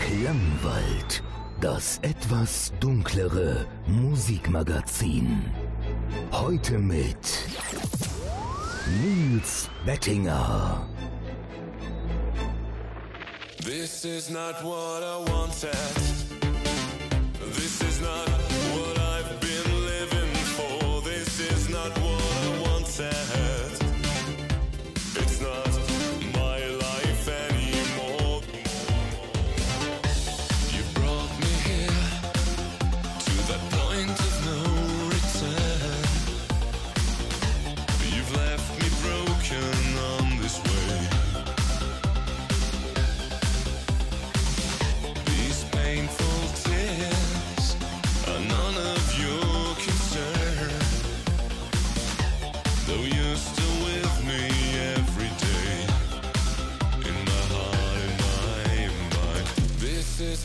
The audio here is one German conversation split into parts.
Klangwald, das etwas dunklere Musikmagazin. Heute mit Nils Bettinger. This is not what I wanted. This is not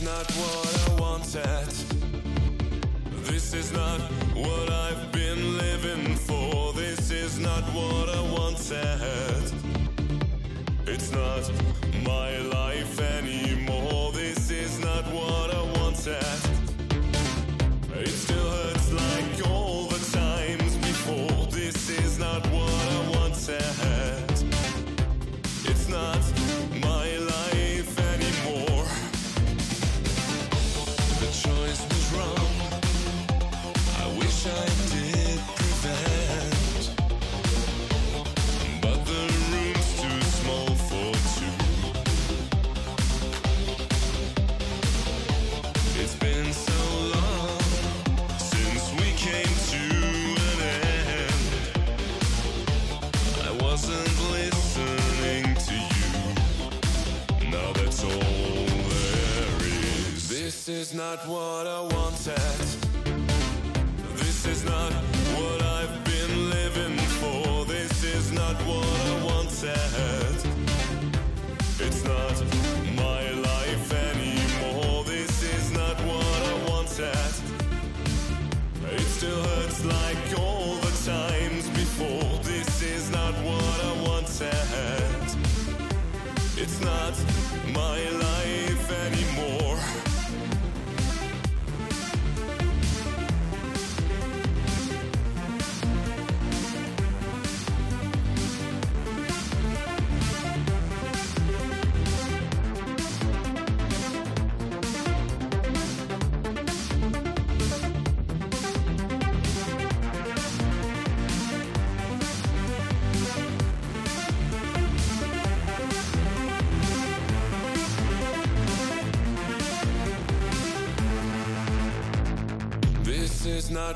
not what I wanted. This is not what I've been living for. This is not what I wanted. It's not my life anymore. This is not what I wanted. This is not what I've been living for. This is not what I wanted.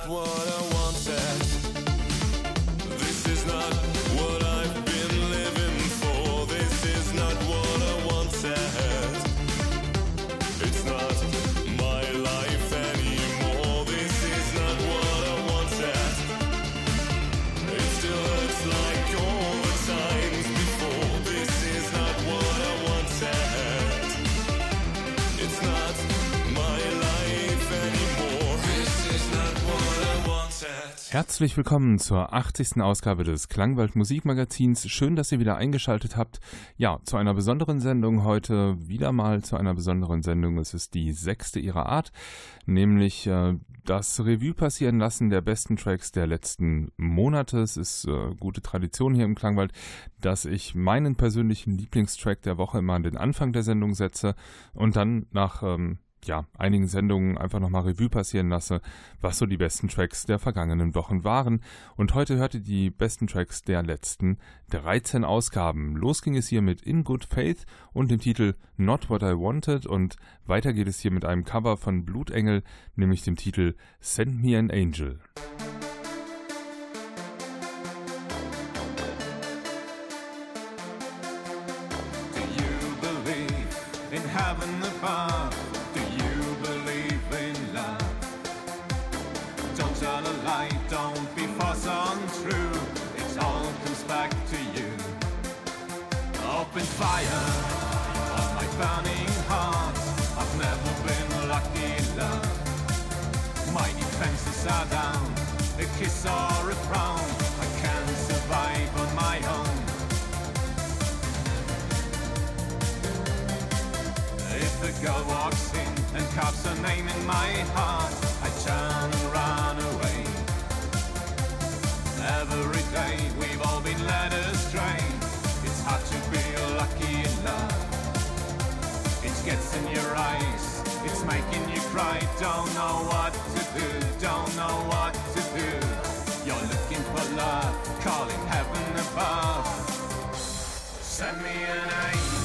What Herzlich willkommen zur 80. Ausgabe des Klangwald Musikmagazins. Schön, dass ihr wieder eingeschaltet habt. Ja, zu einer besonderen Sendung heute, wieder mal zu einer besonderen Sendung. Es ist die sechste ihrer Art, nämlich äh, das Revue passieren lassen der besten Tracks der letzten Monate. Es ist äh, gute Tradition hier im Klangwald, dass ich meinen persönlichen Lieblingstrack der Woche immer an den Anfang der Sendung setze und dann nach ähm, ja, einigen Sendungen einfach nochmal Revue passieren lasse, was so die besten Tracks der vergangenen Wochen waren. Und heute hört ihr die besten Tracks der letzten 13 Ausgaben. Los ging es hier mit In Good Faith und dem Titel Not What I Wanted und weiter geht es hier mit einem Cover von Blutengel, nämlich dem Titel Send Me an Angel. Do love's a name in my heart, I turn and run away. Every day we've all been led astray. It's hard to be lucky in love. It gets in your eyes, it's making you cry. Don't know what to do, don't know what to do. You're looking for love, calling heaven above. Send me an angel.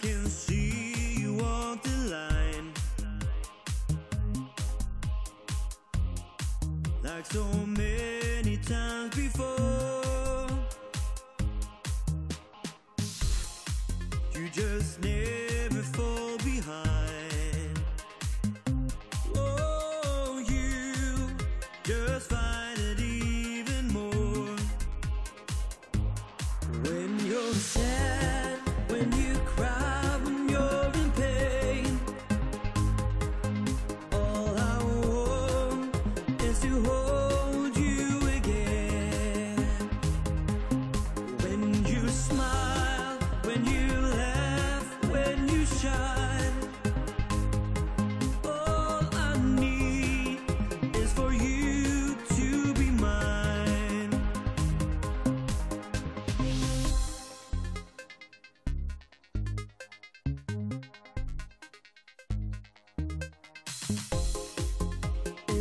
can see you on the line. Like so many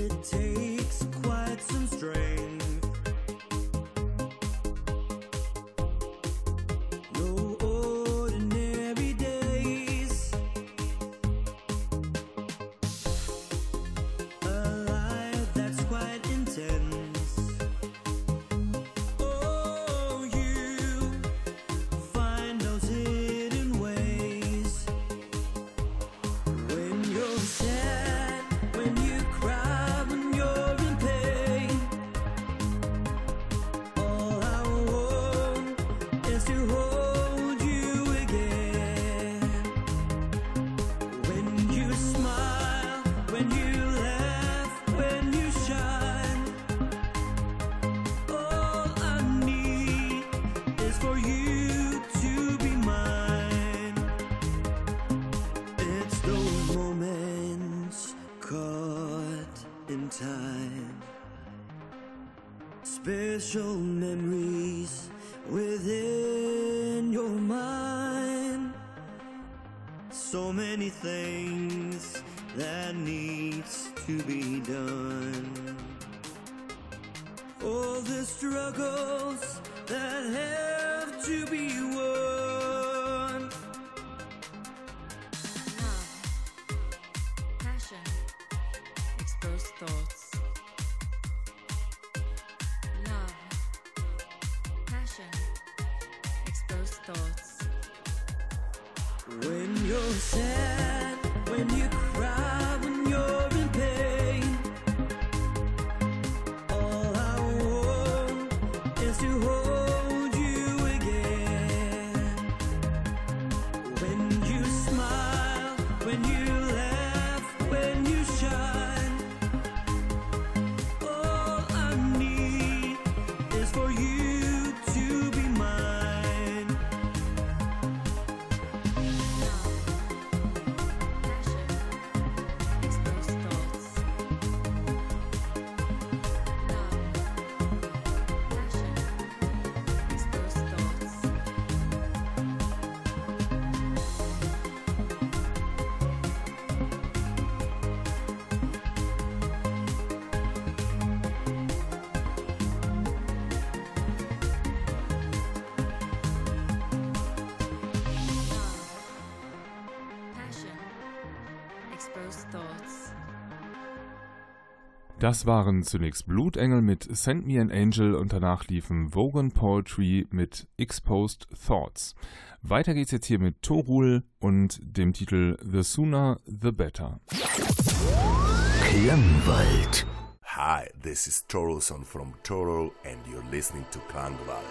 It takes quite some strength. Special memories within your mind. So many things When you're sad, Das waren zunächst Blutengel mit Send Me an Angel und danach liefen Vogan Poetry mit Exposed Thoughts. Weiter geht's jetzt hier mit Torul und dem Titel The Sooner the Better. Klangwald. Hi, this is Torolson from Torol, and you're listening to Klangwald.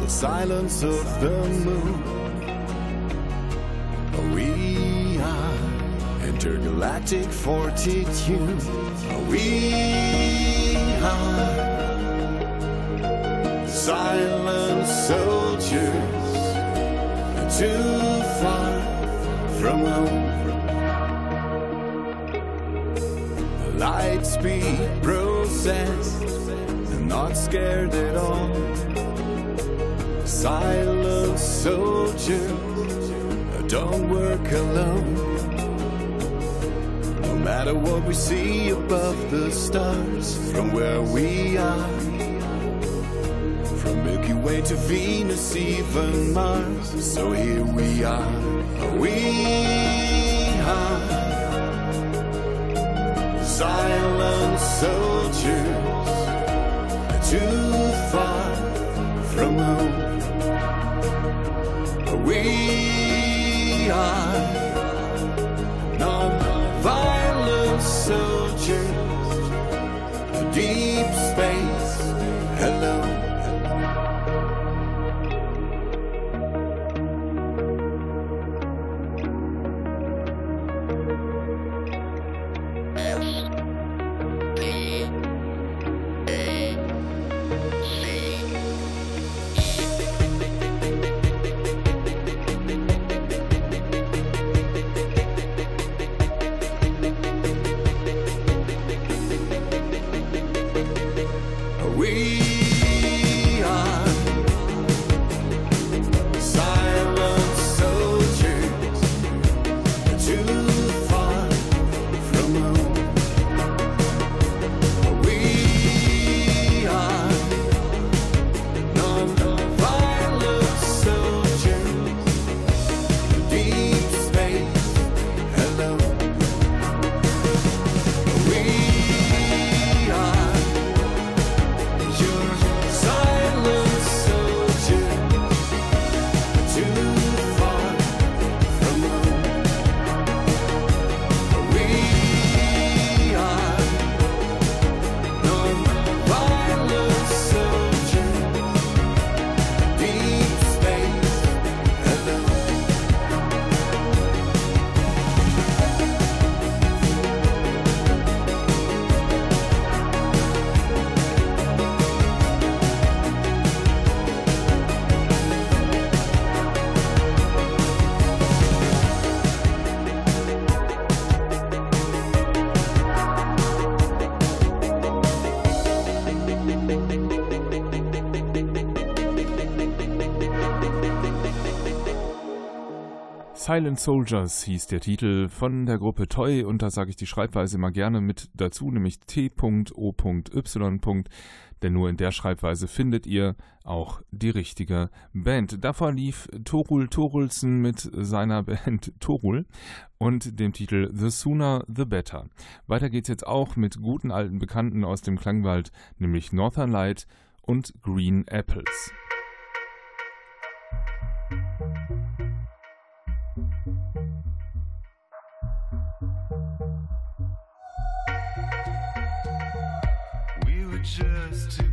The silence of the moon. We are intergalactic fortitude. We are silent soldiers, too far from home. The Light speed process, not scared at all. Silent soldier, don't work alone. No matter what we see above the stars, from where we are. From Milky Way to Venus, even Mars. So here we are. We are silent soldiers, far from home. We are Silent Soldiers hieß der Titel von der Gruppe Toy und da sage ich die Schreibweise immer gerne mit dazu, nämlich t.o.y. Denn nur in der Schreibweise findet ihr auch die richtige Band. Davor lief Torul Torulsen mit seiner Band Torul und dem Titel The Sooner the Better. Weiter geht's jetzt auch mit guten alten Bekannten aus dem Klangwald, nämlich Northern Light und Green Apples. just to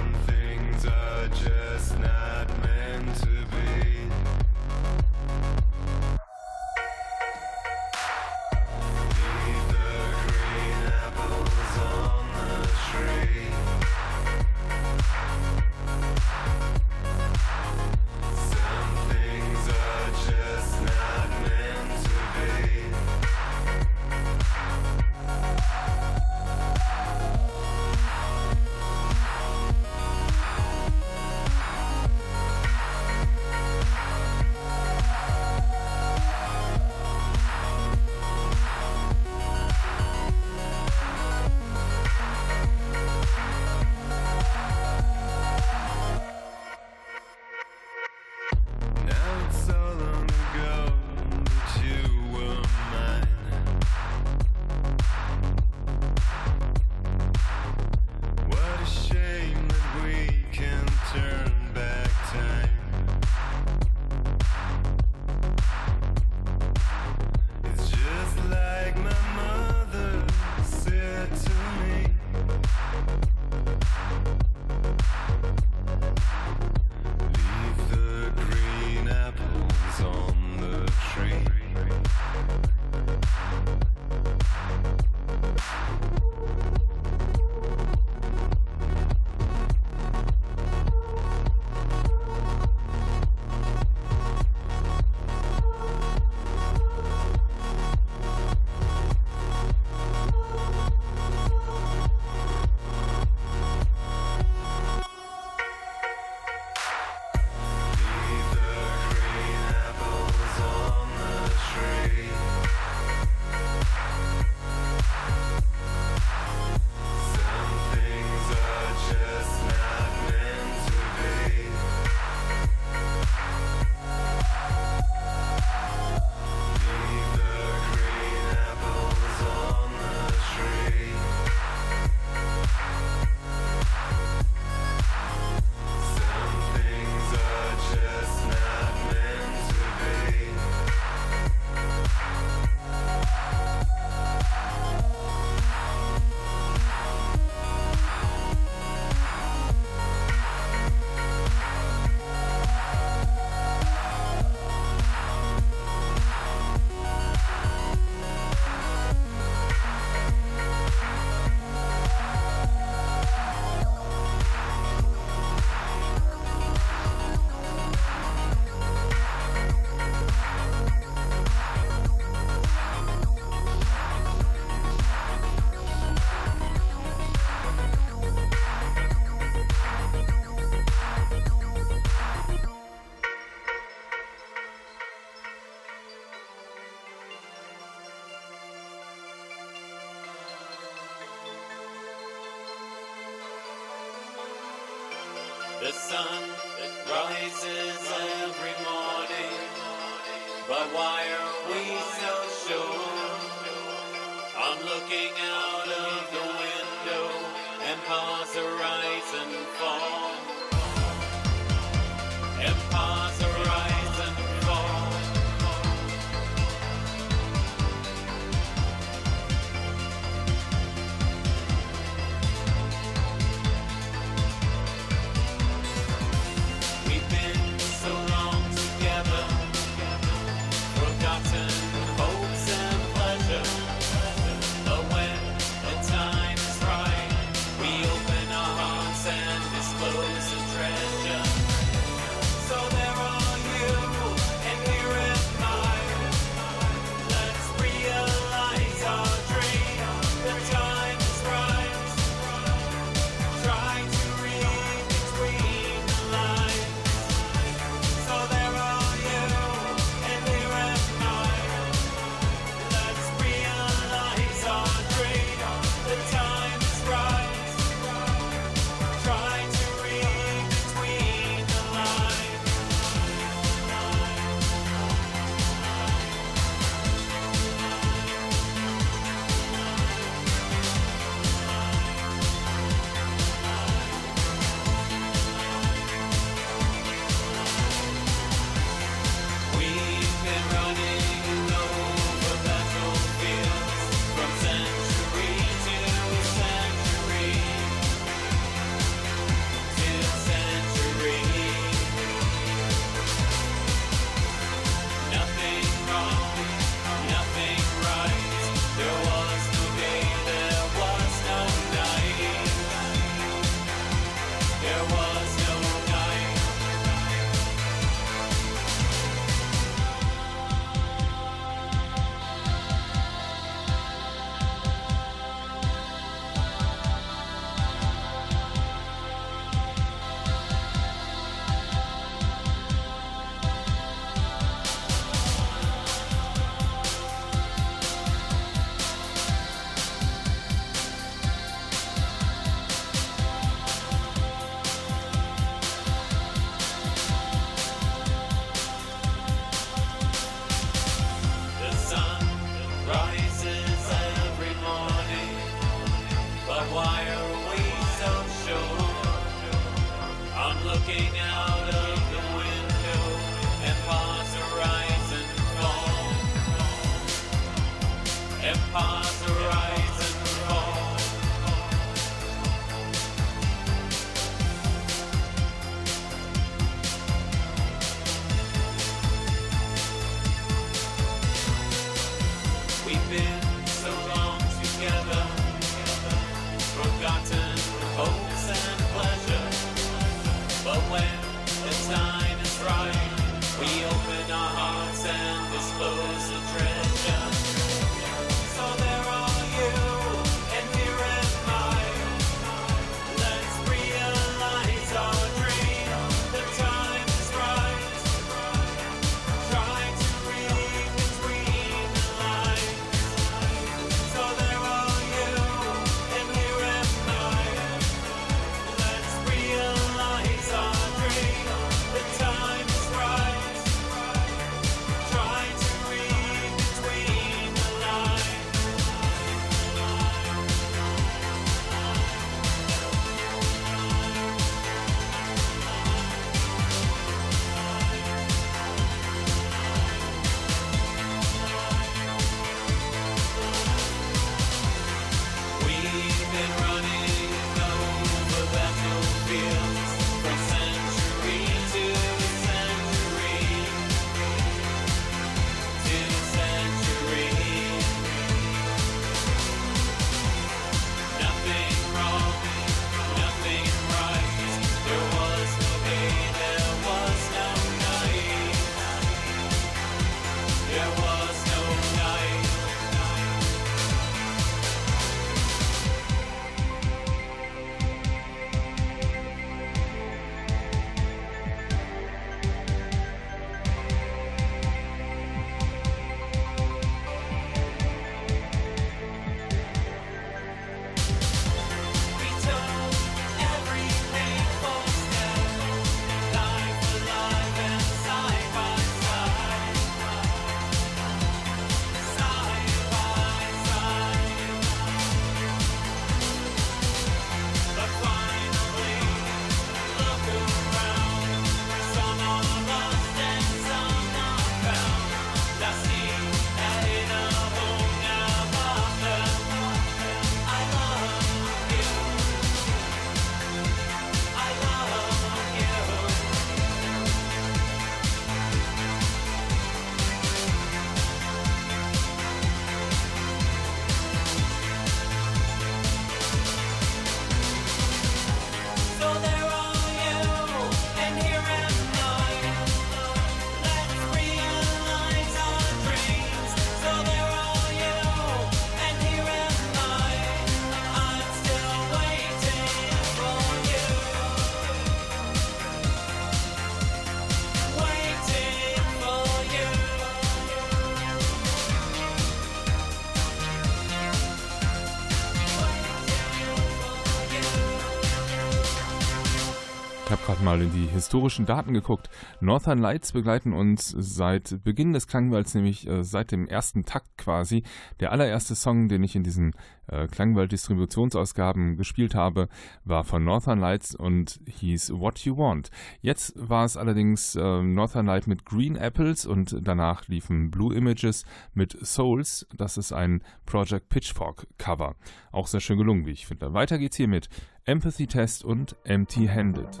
mal in die historischen Daten geguckt. Northern Lights begleiten uns seit Beginn des Klangwalds, nämlich äh, seit dem ersten Takt quasi. Der allererste Song, den ich in diesen äh, Klangwald-Distributionsausgaben gespielt habe, war von Northern Lights und hieß What You Want. Jetzt war es allerdings äh, Northern Light mit Green Apples und danach liefen Blue Images mit Souls. Das ist ein Project Pitchfork Cover. Auch sehr schön gelungen, wie ich finde. Weiter geht's hier mit Empathy Test und Empty Handed.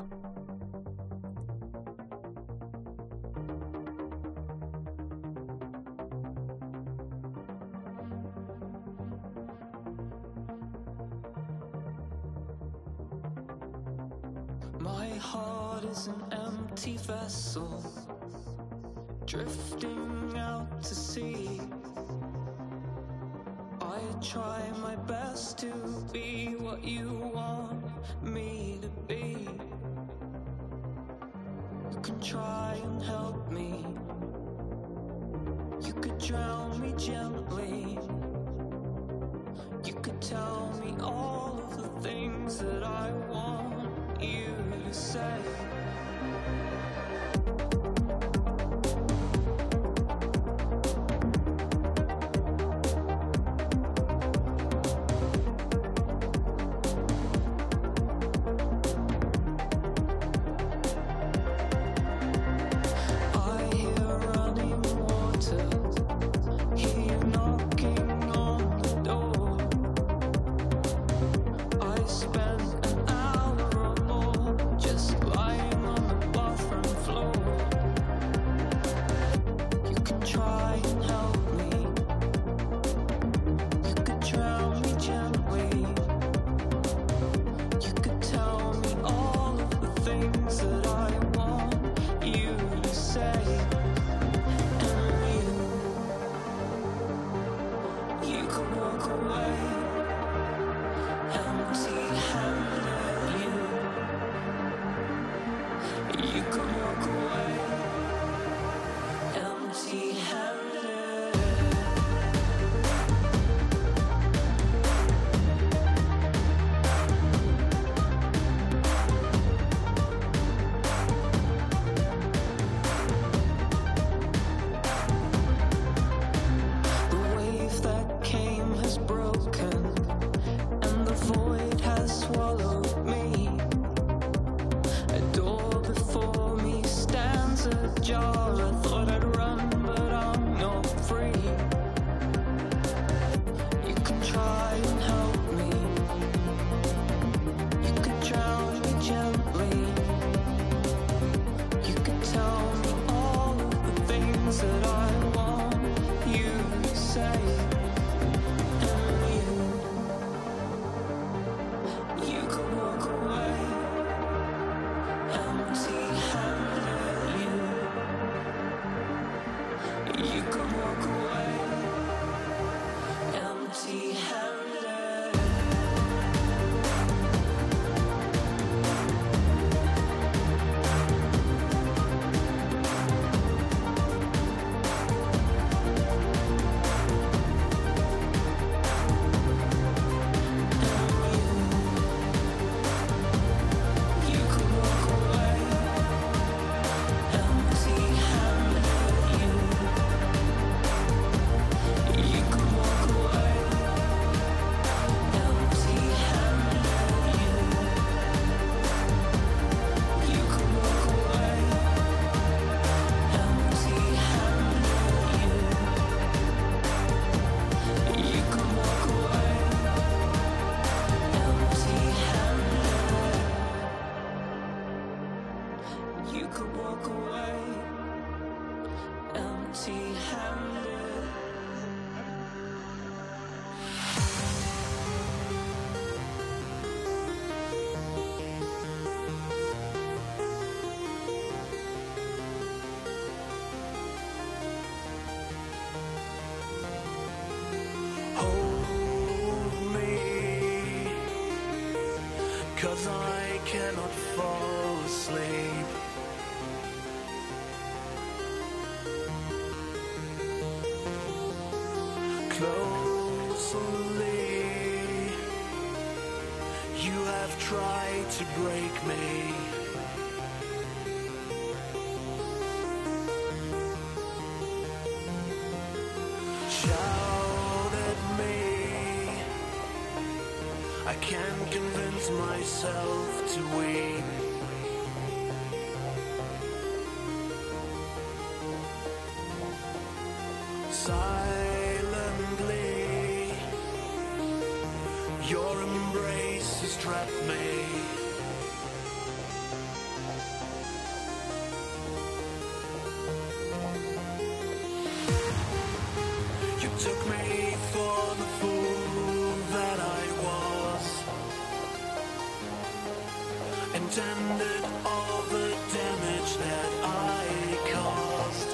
Me to be. You can try and help me, you could drown me gently. You could tell me all of the things that I want you to say. Cause I cannot fall asleep. Closely, you have tried to break me. Myself to weep. Silently, your embrace has trapped me. You took me for the fool intended all the damage that I caused.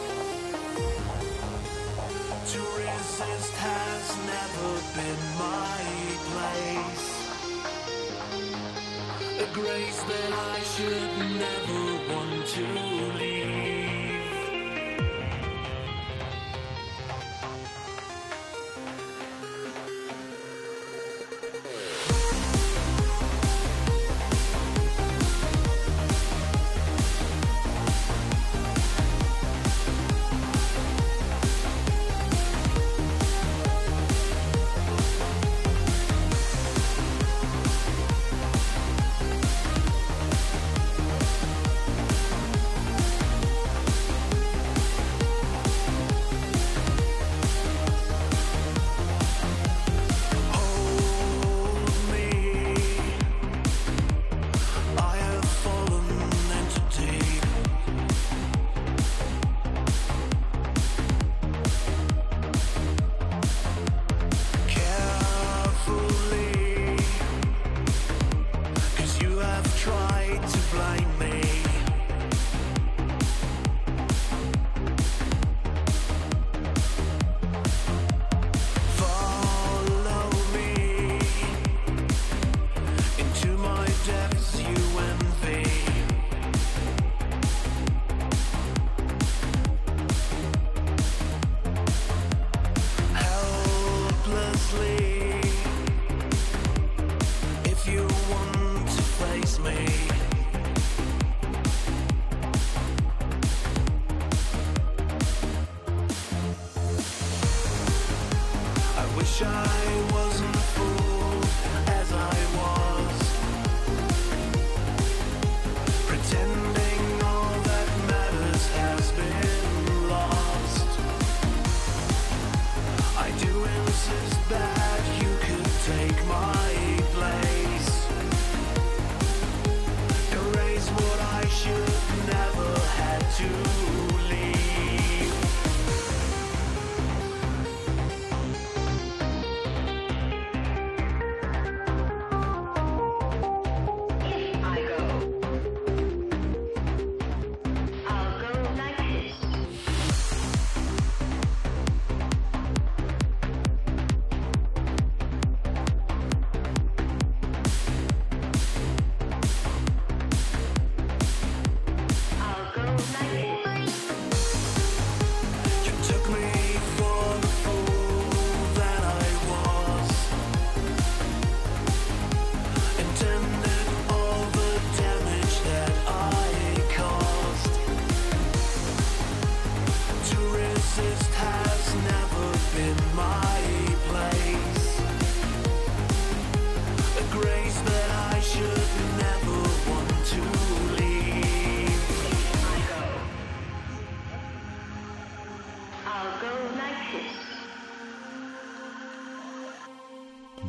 To resist has never been my place. A grace that I should never want to leave.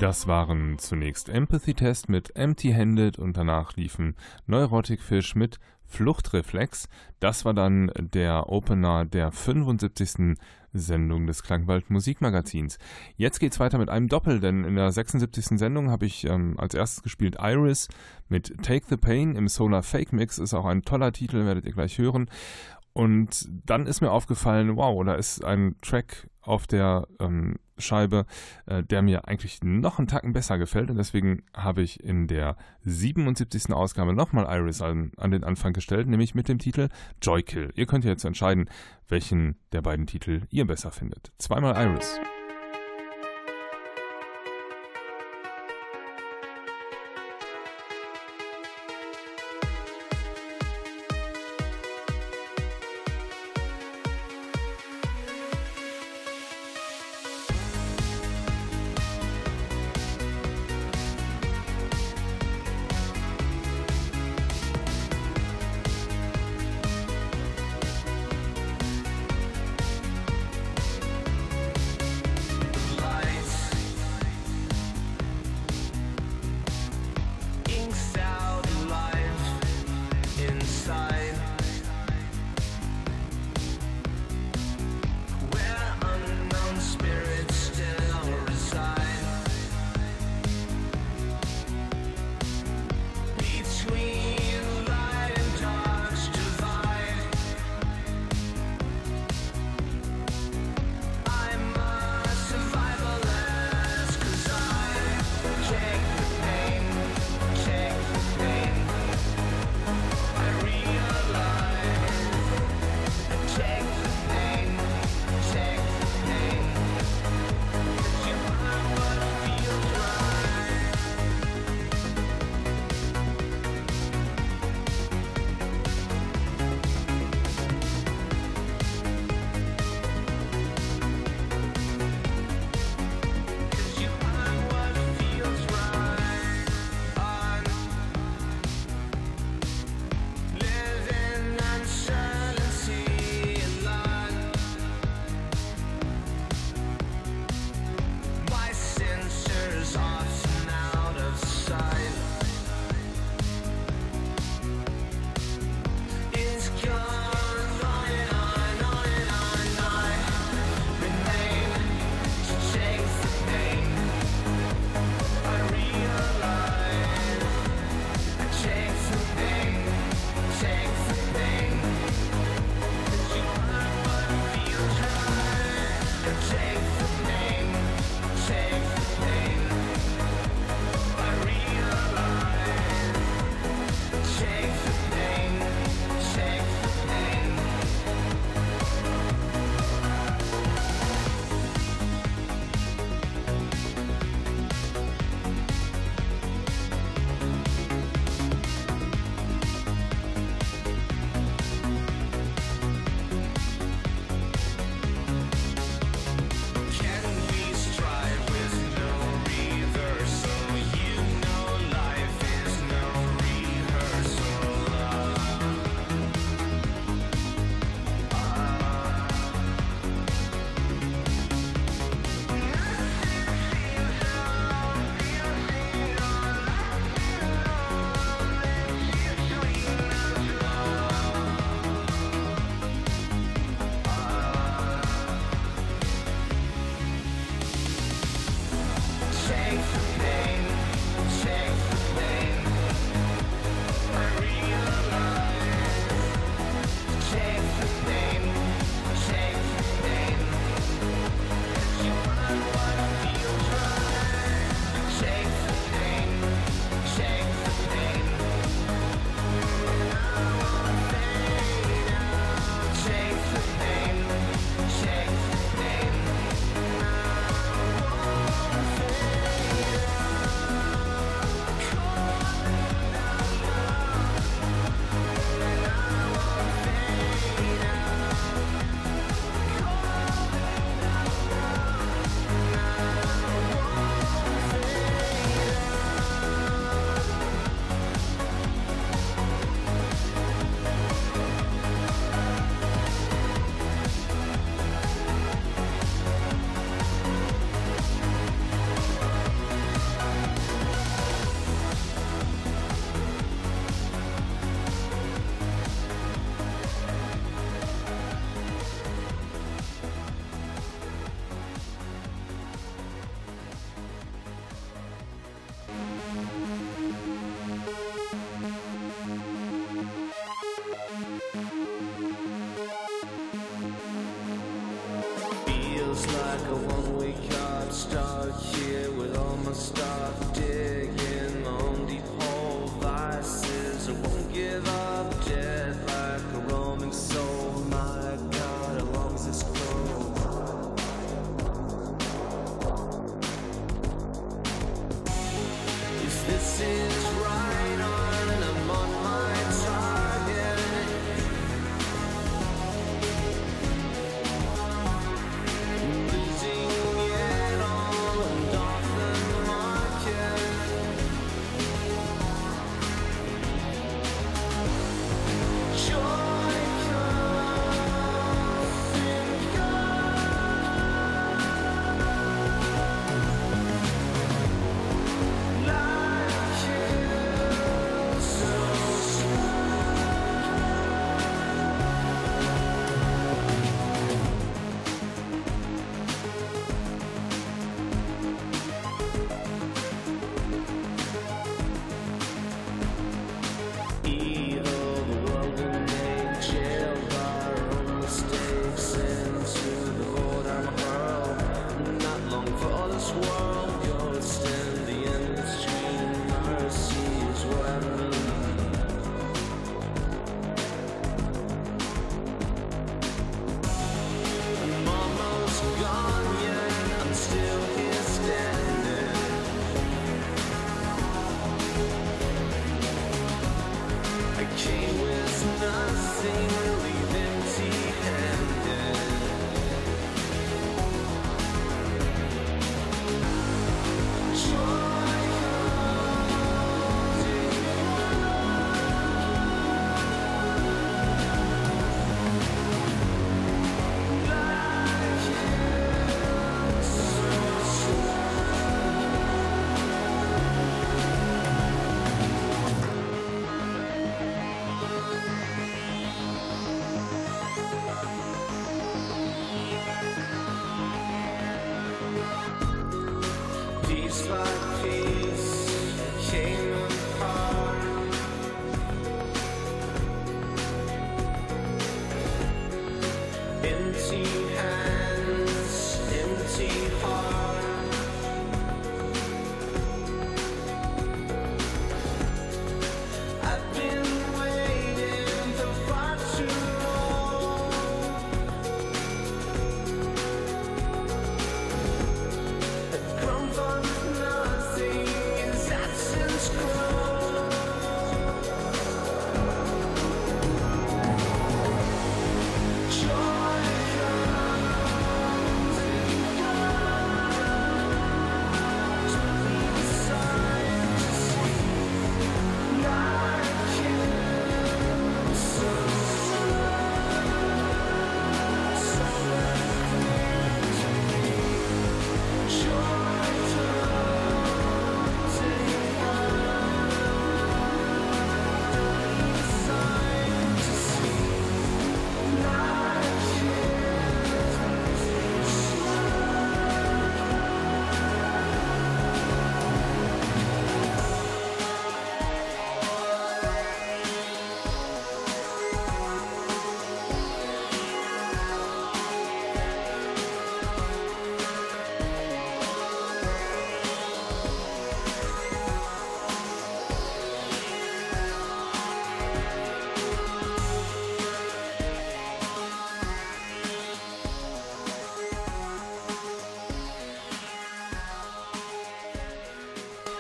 Das waren zunächst Empathy Test mit Empty Handed und danach liefen Neurotic Fish mit Fluchtreflex. Das war dann der Opener der 75. Sendung des Klangwald Musikmagazins. Jetzt geht's weiter mit einem Doppel, denn in der 76. Sendung habe ich ähm, als erstes gespielt Iris mit Take the Pain im Solar Fake Mix. Ist auch ein toller Titel, werdet ihr gleich hören. Und dann ist mir aufgefallen, wow, da ist ein Track auf der ähm, Scheibe, äh, der mir eigentlich noch einen Tacken besser gefällt. Und deswegen habe ich in der 77. Ausgabe nochmal Iris an, an den Anfang gestellt, nämlich mit dem Titel Joykill. Ihr könnt jetzt entscheiden, welchen der beiden Titel ihr besser findet. Zweimal Iris.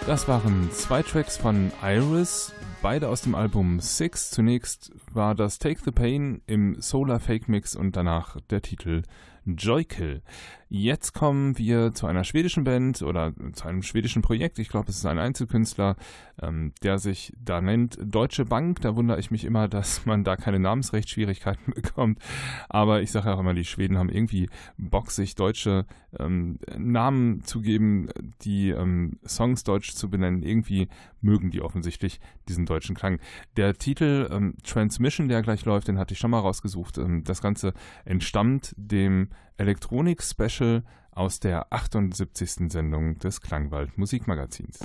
Das waren zwei Tracks von Iris, beide aus dem Album Six. Zunächst war das Take the Pain im Solar Fake Mix und danach der Titel Joykill. Jetzt kommen wir zu einer schwedischen Band oder zu einem schwedischen Projekt. Ich glaube, es ist ein Einzelkünstler, ähm, der sich da nennt Deutsche Bank. Da wundere ich mich immer, dass man da keine Namensrechtsschwierigkeiten bekommt. Aber ich sage auch immer, die Schweden haben irgendwie Bock, sich deutsche ähm, Namen zu geben, die ähm, Songs deutsch zu benennen. Irgendwie mögen die offensichtlich diesen deutschen Klang. Der Titel ähm, Transmission, der gleich läuft, den hatte ich schon mal rausgesucht. Ähm, das Ganze entstammt dem Elektronik-Special aus der 78. Sendung des Klangwald Musikmagazins.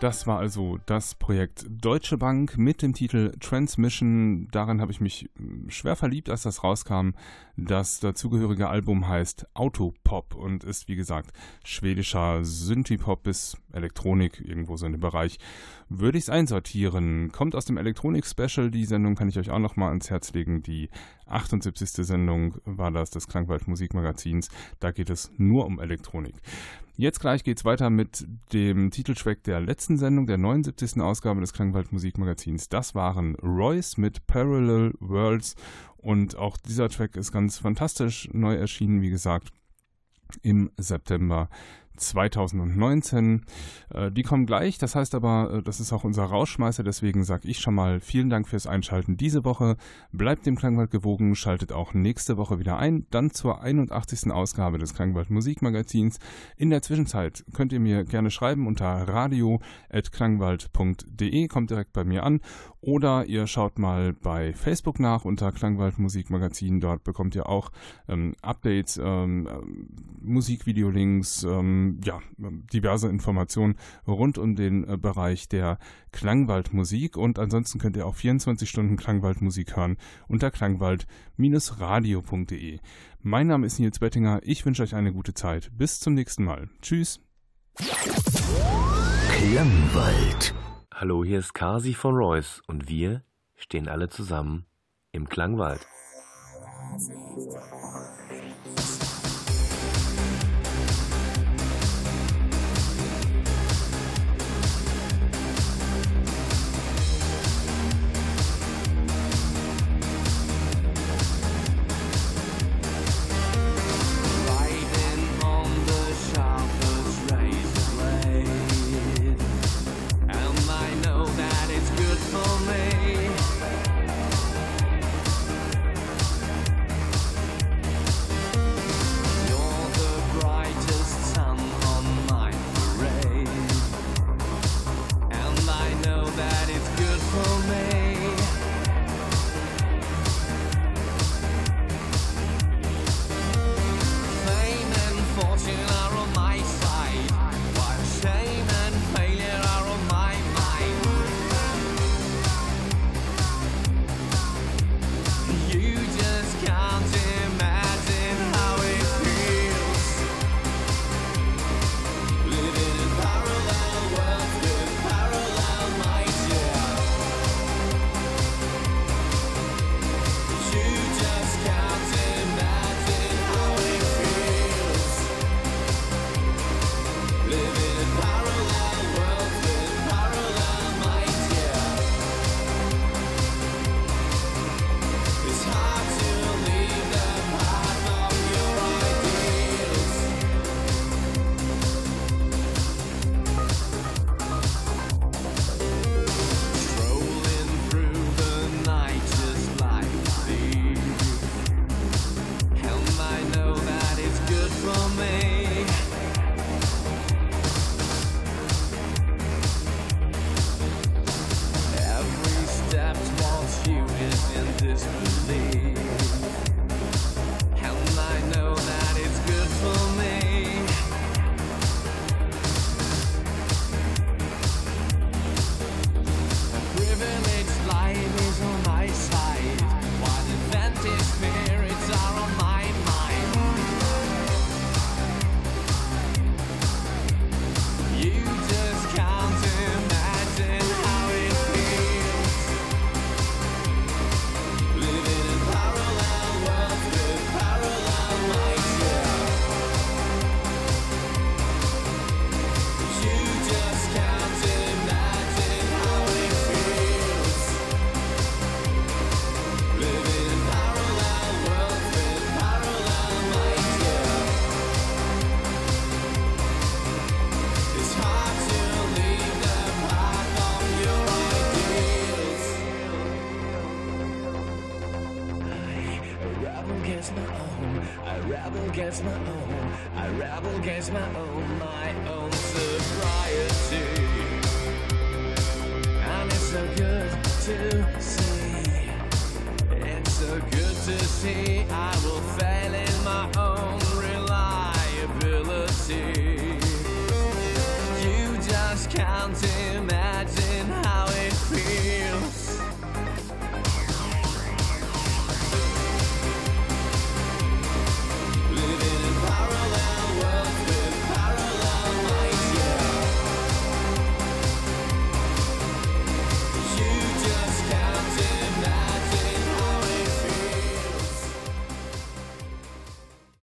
Das war also das Projekt Deutsche Bank mit dem Titel Transmission. Daran habe ich mich mm, schwer verliebt, als das rauskam. Das dazugehörige Album heißt Autopop und ist, wie gesagt, schwedischer Synthie-Pop bis Elektronik, irgendwo so in dem Bereich. Würde ich es einsortieren. Kommt aus dem Elektronik-Special. Die Sendung kann ich euch auch noch mal ans Herz legen. Die 78. Sendung war das des Klangwald Musikmagazins. Da geht es nur um Elektronik. Jetzt gleich geht's weiter mit dem Titeltrack der letzten Sendung, der 79. Ausgabe des Klangwald Musikmagazins. Das waren Royce mit Parallel Worlds und auch dieser Track ist ganz fantastisch neu erschienen, wie gesagt, im September 2019. Äh, die kommen gleich, das heißt aber, äh, das ist auch unser Rauschmeißer, deswegen sage ich schon mal vielen Dank fürs Einschalten diese Woche. Bleibt dem Klangwald gewogen, schaltet auch nächste Woche wieder ein, dann zur 81. Ausgabe des Klangwald Musikmagazins. In der Zwischenzeit könnt ihr mir gerne schreiben unter radio.klangwald.de, kommt direkt bei mir an. Oder ihr schaut mal bei Facebook nach unter Klangwald Musikmagazin. Dort bekommt ihr auch ähm, Updates, ähm, äh, Musikvideolinks, ähm, ja, diverse Informationen rund um den äh, Bereich der Klangwaldmusik. Und ansonsten könnt ihr auch 24 Stunden Klangwaldmusik hören unter klangwald-radio.de. Mein Name ist Nils Bettinger. Ich wünsche euch eine gute Zeit. Bis zum nächsten Mal. Tschüss. Klangwald. Hallo, hier ist Kasi von Royce und wir stehen alle zusammen im Klangwald.